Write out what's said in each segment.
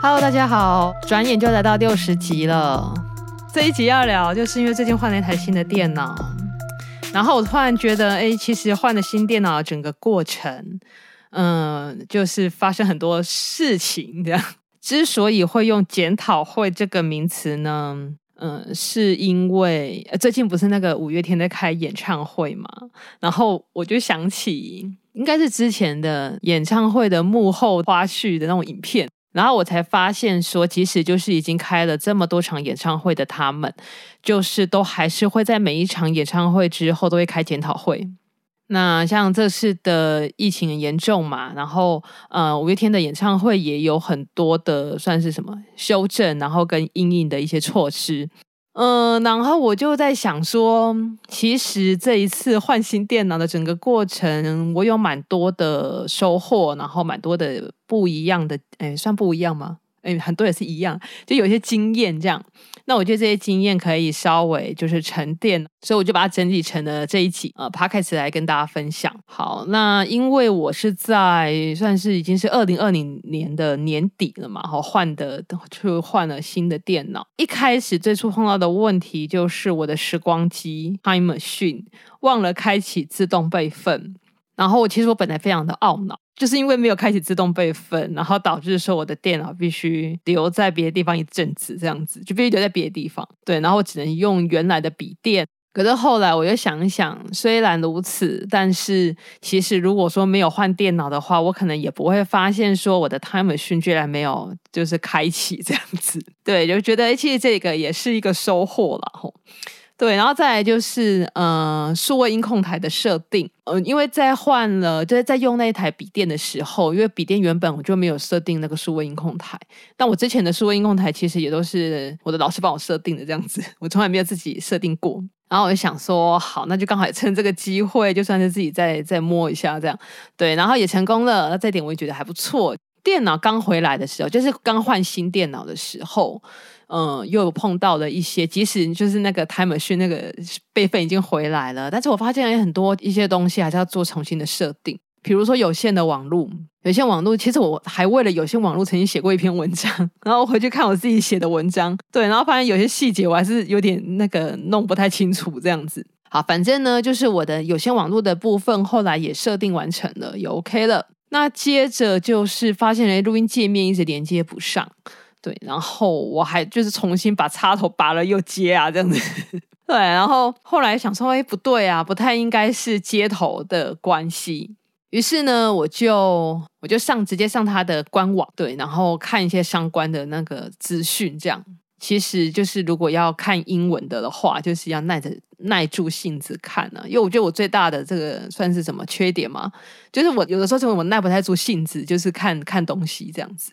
Hello，大家好，转眼就来到六十集了。这一集要聊，就是因为最近换了一台新的电脑，然后我突然觉得，哎，其实换了新电脑整个过程，嗯，就是发生很多事情。这样，之所以会用检讨会这个名词呢，嗯，是因为最近不是那个五月天在开演唱会嘛，然后我就想起，应该是之前的演唱会的幕后花絮的那种影片。然后我才发现，说即使就是已经开了这么多场演唱会的他们，就是都还是会在每一场演唱会之后都会开检讨会。那像这次的疫情很严重嘛，然后呃五月天的演唱会也有很多的算是什么修正，然后跟应应的一些措施。嗯、然后我就在想说，其实这一次换新电脑的整个过程，我有蛮多的收获，然后蛮多的不一样的，哎，算不一样吗？很多也是一样，就有一些经验这样。那我觉得这些经验可以稍微就是沉淀，所以我就把它整理成了这一集呃 Podcast 来跟大家分享。好，那因为我是在算是已经是二零二零年的年底了嘛，好换的就换了新的电脑。一开始最初碰到的问题就是我的时光机 Time Machine 忘了开启自动备份，然后其实我本来非常的懊恼。就是因为没有开启自动备份，然后导致说我的电脑必须留在别的地方一阵子，这样子就必须留在别的地方。对，然后我只能用原来的笔电。可是后来我又想一想，虽然如此，但是其实如果说没有换电脑的话，我可能也不会发现说我的 Time Machine 居然没有就是开启这样子。对，就觉得其实这个也是一个收获了吼。对，然后再来就是，呃，数位音控台的设定，呃，因为在换了，就是在用那一台笔电的时候，因为笔电原本我就没有设定那个数位音控台，但我之前的数位音控台其实也都是我的老师帮我设定的这样子，我从来没有自己设定过。然后我就想说，好，那就刚好趁这个机会，就算是自己再再摸一下这样，对，然后也成功了，那这点我也觉得还不错。电脑刚回来的时候，就是刚换新电脑的时候。嗯，又碰到了一些，即使就是那个 Time Machine 那个备份已经回来了，但是我发现有很多一些东西还是要做重新的设定，比如说有线的网络，有线网络，其实我还为了有线网络曾经写过一篇文章，然后我回去看我自己写的文章，对，然后发现有些细节我还是有点那个弄不太清楚这样子。好，反正呢，就是我的有线网络的部分后来也设定完成了，也 OK 了。那接着就是发现了录音界面一直连接不上。对，然后我还就是重新把插头拔了又接啊，这样子。对，然后后来想说，哎，不对啊，不太应该是接头的关系。于是呢，我就我就上直接上他的官网，对，然后看一些相关的那个资讯。这样，其实就是如果要看英文的的话，就是要耐着耐住性子看呢、啊。因为我觉得我最大的这个算是什么缺点嘛？就是我有的时候，是我耐不太住性子，就是看看东西这样子。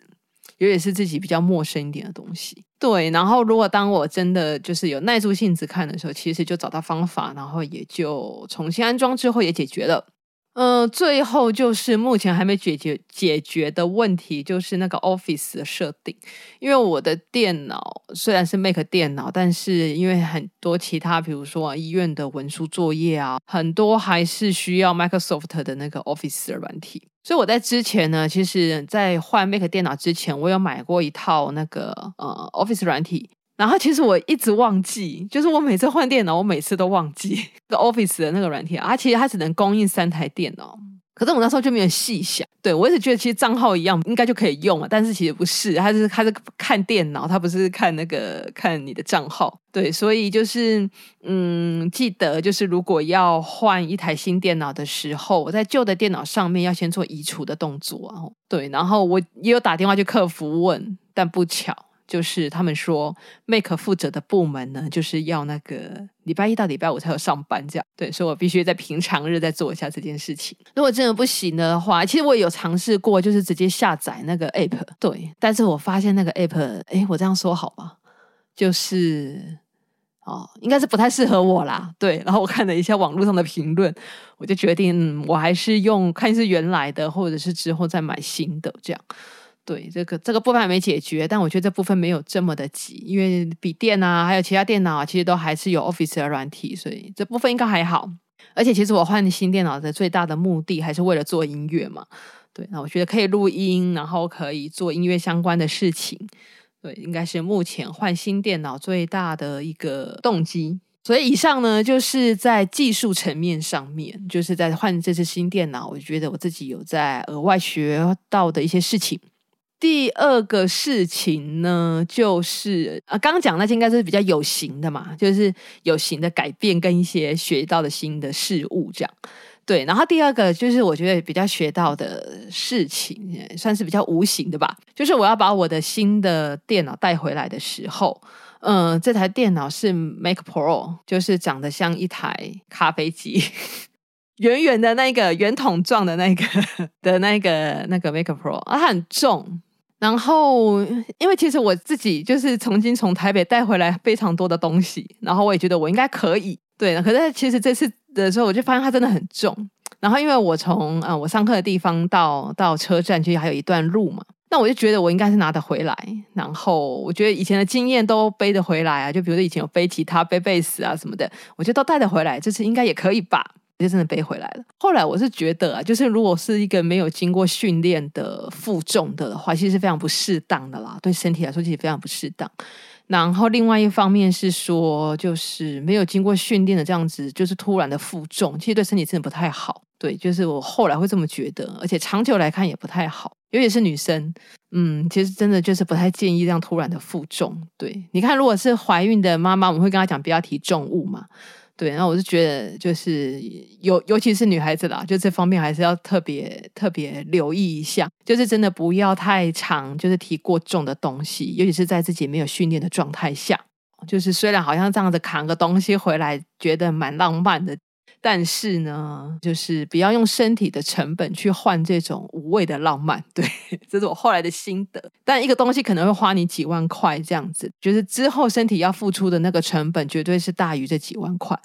尤其是自己比较陌生一点的东西，对。然后，如果当我真的就是有耐住性子看的时候，其实就找到方法，然后也就重新安装之后也解决了。呃，最后就是目前还没解决解决的问题，就是那个 Office 的设定。因为我的电脑虽然是 Mac 电脑，但是因为很多其他，比如说啊，医院的文书作业啊，很多还是需要 Microsoft 的那个 Office 的软体。所以我在之前呢，其实在换 Mac 电脑之前，我有买过一套那个呃 Office 软体。然后其实我一直忘记，就是我每次换电脑，我每次都忘记 Office 的那个软体啊。其实它只能供应三台电脑，可是我那时候就没有细想。对，我一直觉得其实账号一样应该就可以用了，但是其实不是，它是它是看电脑，它不是看那个看你的账号。对，所以就是嗯，记得就是如果要换一台新电脑的时候，我在旧的电脑上面要先做移除的动作啊。对，然后我也有打电话去客服问，但不巧。就是他们说，make 负责的部门呢，就是要那个礼拜一到礼拜五才有上班这样。对，所以我必须在平常日再做一下这件事情。如果真的不行的话，其实我有尝试过，就是直接下载那个 App。对，但是我发现那个 App，诶，我这样说好吗？就是哦，应该是不太适合我啦。对，然后我看了一下网络上的评论，我就决定，我还是用看是原来的，或者是之后再买新的这样。对，这个这个部分还没解决，但我觉得这部分没有这么的急，因为笔电啊，还有其他电脑啊，其实都还是有 Office 的软体，所以这部分应该还好。而且其实我换新电脑的最大的目的还是为了做音乐嘛，对，那我觉得可以录音，然后可以做音乐相关的事情，对，应该是目前换新电脑最大的一个动机。所以以上呢，就是在技术层面上面，就是在换这次新电脑，我觉得我自己有在额外学到的一些事情。第二个事情呢，就是啊，刚刚讲那些应该是比较有形的嘛，就是有形的改变跟一些学到的新的事物这样。对，然后第二个就是我觉得比较学到的事情，算是比较无形的吧，就是我要把我的新的电脑带回来的时候。嗯、这台电脑是 Mac Pro，就是长得像一台咖啡机，圆圆的那个圆筒状的那个 的那个那个 Mac Pro，啊，它很重。然后，因为其实我自己就是曾经从台北带回来非常多的东西，然后我也觉得我应该可以。对，可是其实这次的时候，我就发现它真的很重。然后，因为我从啊、呃、我上课的地方到到车站，其实还有一段路嘛。那我就觉得我应该是拿得回来，然后我觉得以前的经验都背得回来啊，就比如说以前有背吉他、背贝斯啊什么的，我觉得都带得回来，这次应该也可以吧，就真的背回来了。后来我是觉得啊，就是如果是一个没有经过训练的负重的话，其实是非常不适当的啦，对身体来说其实非常不适当。然后另外一方面是说，就是没有经过训练的这样子，就是突然的负重，其实对身体真的不太好。对，就是我后来会这么觉得，而且长久来看也不太好，尤其是女生，嗯，其实真的就是不太建议这样突然的负重。对，你看，如果是怀孕的妈妈，我们会跟她讲不要提重物嘛。对，然后我就觉得，就是尤尤其是女孩子啦，就这方面还是要特别特别留意一下，就是真的不要太长，就是提过重的东西，尤其是在自己没有训练的状态下，就是虽然好像这样子扛个东西回来，觉得蛮浪漫的。但是呢，就是不要用身体的成本去换这种无谓的浪漫，对，这是我后来的心得。但一个东西可能会花你几万块这样子，就是之后身体要付出的那个成本绝对是大于这几万块。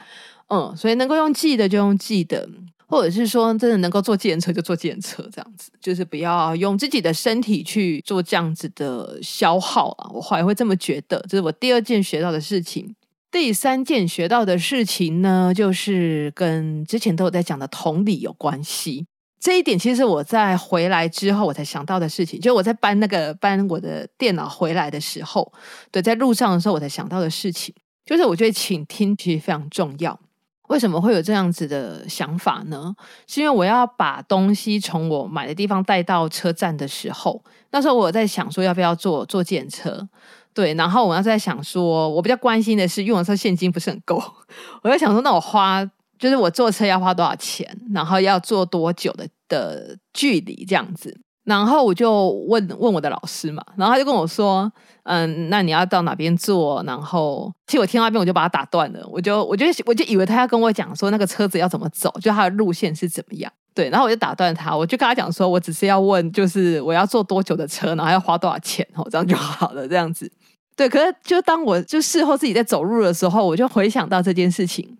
嗯，所以能够用记的就用记的，或者是说真的能够坐计程车就坐计程车这样子，就是不要用自己的身体去做这样子的消耗啊。我后来会这么觉得，这是我第二件学到的事情。第三件学到的事情呢，就是跟之前都有在讲的同理有关系。这一点其实我在回来之后我才想到的事情，就我在搬那个搬我的电脑回来的时候，对，在路上的时候我才想到的事情，就是我觉得倾听其实非常重要。为什么会有这样子的想法呢？是因为我要把东西从我买的地方带到车站的时候，那时候我在想说要不要坐坐电车。对，然后我要在想说，我比较关心的是，用的时候现金不是很够，我在想说，那我花就是我坐车要花多少钱，然后要坐多久的的距离这样子，然后我就问问我的老师嘛，然后他就跟我说，嗯，那你要到哪边坐？然后其实我听到那边我就把他打断了，我就我就我就以为他要跟我讲说那个车子要怎么走，就他的路线是怎么样。对，然后我就打断他，我就跟他讲说，我只是要问，就是我要坐多久的车，然后要花多少钱，哦，这样就好了，这样子。对，可是就当我就事后自己在走路的时候，我就回想到这件事情，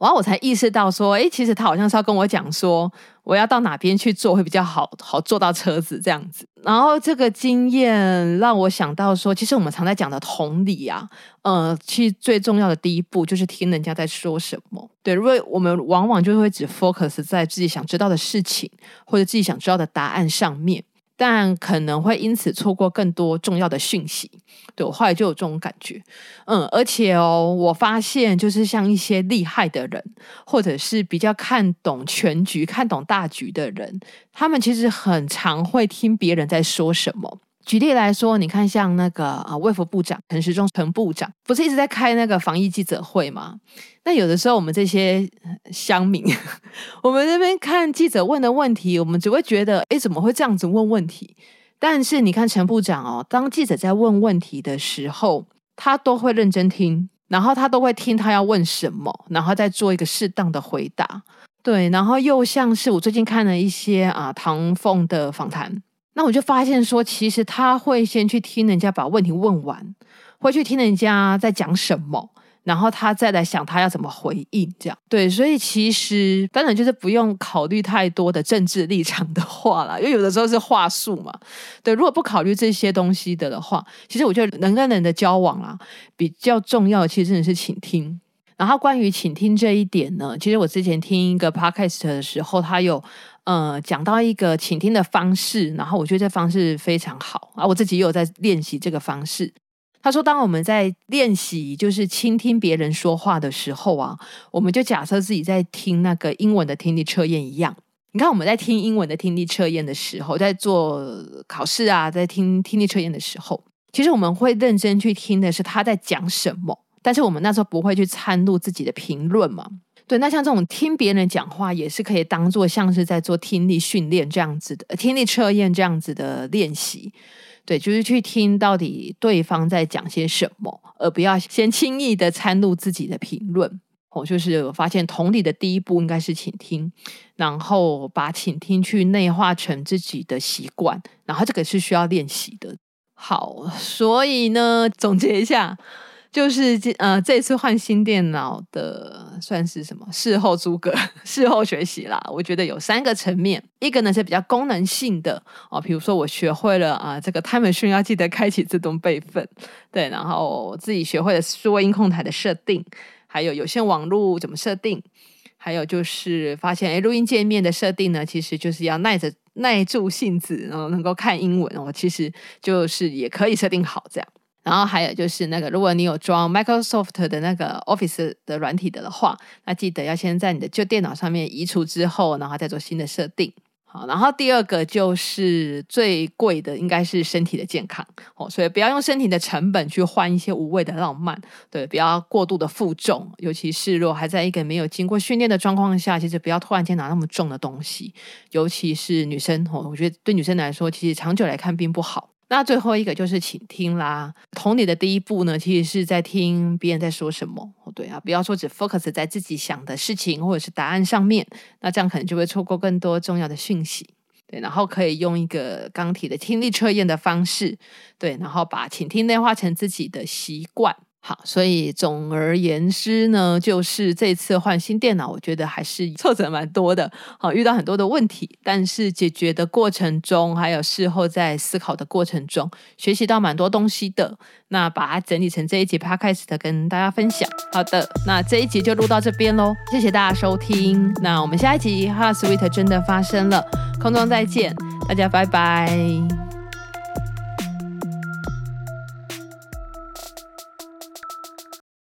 然后我才意识到说，哎，其实他好像是要跟我讲说，我要到哪边去坐会比较好，好坐到车子这样子。然后这个经验让我想到说，其实我们常在讲的同理啊，呃，其实最重要的第一步就是听人家在说什么。对，因为我们往往就会只 focus 在自己想知道的事情或者自己想知道的答案上面。但可能会因此错过更多重要的讯息，对，我后来就有这种感觉，嗯，而且哦，我发现就是像一些厉害的人，或者是比较看懂全局、看懂大局的人，他们其实很常会听别人在说什么。举例来说，你看像那个啊，卫福部长陈时中陈部长，不是一直在开那个防疫记者会吗？那有的时候我们这些乡民，我们那边看记者问的问题，我们只会觉得，诶，怎么会这样子问问题？但是你看陈部长哦，当记者在问问题的时候，他都会认真听，然后他都会听他要问什么，然后再做一个适当的回答。对，然后又像是我最近看了一些啊唐凤的访谈。那我就发现说，其实他会先去听人家把问题问完，会去听人家在讲什么，然后他再来想他要怎么回应，这样对。所以其实当然就是不用考虑太多的政治立场的话啦，因为有的时候是话术嘛。对，如果不考虑这些东西的的话，其实我觉得人跟人的交往啊，比较重要其实真的是倾听。然后关于倾听这一点呢，其实我之前听一个 podcast 的时候，他有呃讲到一个倾听的方式，然后我觉得这方式非常好啊，我自己也有在练习这个方式。他说，当我们在练习就是倾听别人说话的时候啊，我们就假设自己在听那个英文的听力测验一样。你看我们在听英文的听力测验的时候，在做考试啊，在听听力测验的时候，其实我们会认真去听的是他在讲什么。但是我们那时候不会去参入自己的评论嘛？对，那像这种听别人讲话，也是可以当做像是在做听力训练这样子的，听力测验这样子的练习。对，就是去听到底对方在讲些什么，而不要先轻易的参入自己的评论。哦，就是我发现同理的第一步应该是倾听，然后把倾听去内化成自己的习惯，然后这个是需要练习的。好，所以呢，总结一下。就是这呃，这次换新电脑的算是什么？事后诸葛，事后学习啦。我觉得有三个层面，一个呢是比较功能性的哦，比如说我学会了啊、这个 Time Machine 要记得开启自动备份，对，然后我自己学会了数位音控台的设定，还有有线网络怎么设定，还有就是发现哎，录音界面的设定呢，其实就是要耐着耐住性子，然后能够看英文哦，其实就是也可以设定好这样。然后还有就是那个，如果你有装 Microsoft 的那个 Office 的软体的话，那记得要先在你的旧电脑上面移除之后，然后再做新的设定。好，然后第二个就是最贵的，应该是身体的健康哦，所以不要用身体的成本去换一些无谓的浪漫，对，不要过度的负重，尤其是如果还在一个没有经过训练的状况下，其实不要突然间拿那么重的东西，尤其是女生哦，我觉得对女生来说，其实长久来看并不好。那最后一个就是倾听啦。同理的第一步呢，其实是在听别人在说什么。对啊，不要说只 focus 在自己想的事情或者是答案上面，那这样可能就会错过更多重要的讯息。对，然后可以用一个刚提的听力测验的方式，对，然后把倾听内化成自己的习惯。好，所以总而言之呢，就是这次换新电脑，我觉得还是挫折蛮多的，好，遇到很多的问题，但是解决的过程中，还有事后在思考的过程中，学习到蛮多东西的。那把它整理成这一集 Podcast 跟大家分享。好的，那这一集就录到这边喽，谢谢大家收听。那我们下一集 HeartSuite 真的发生了，空中再见，大家拜拜。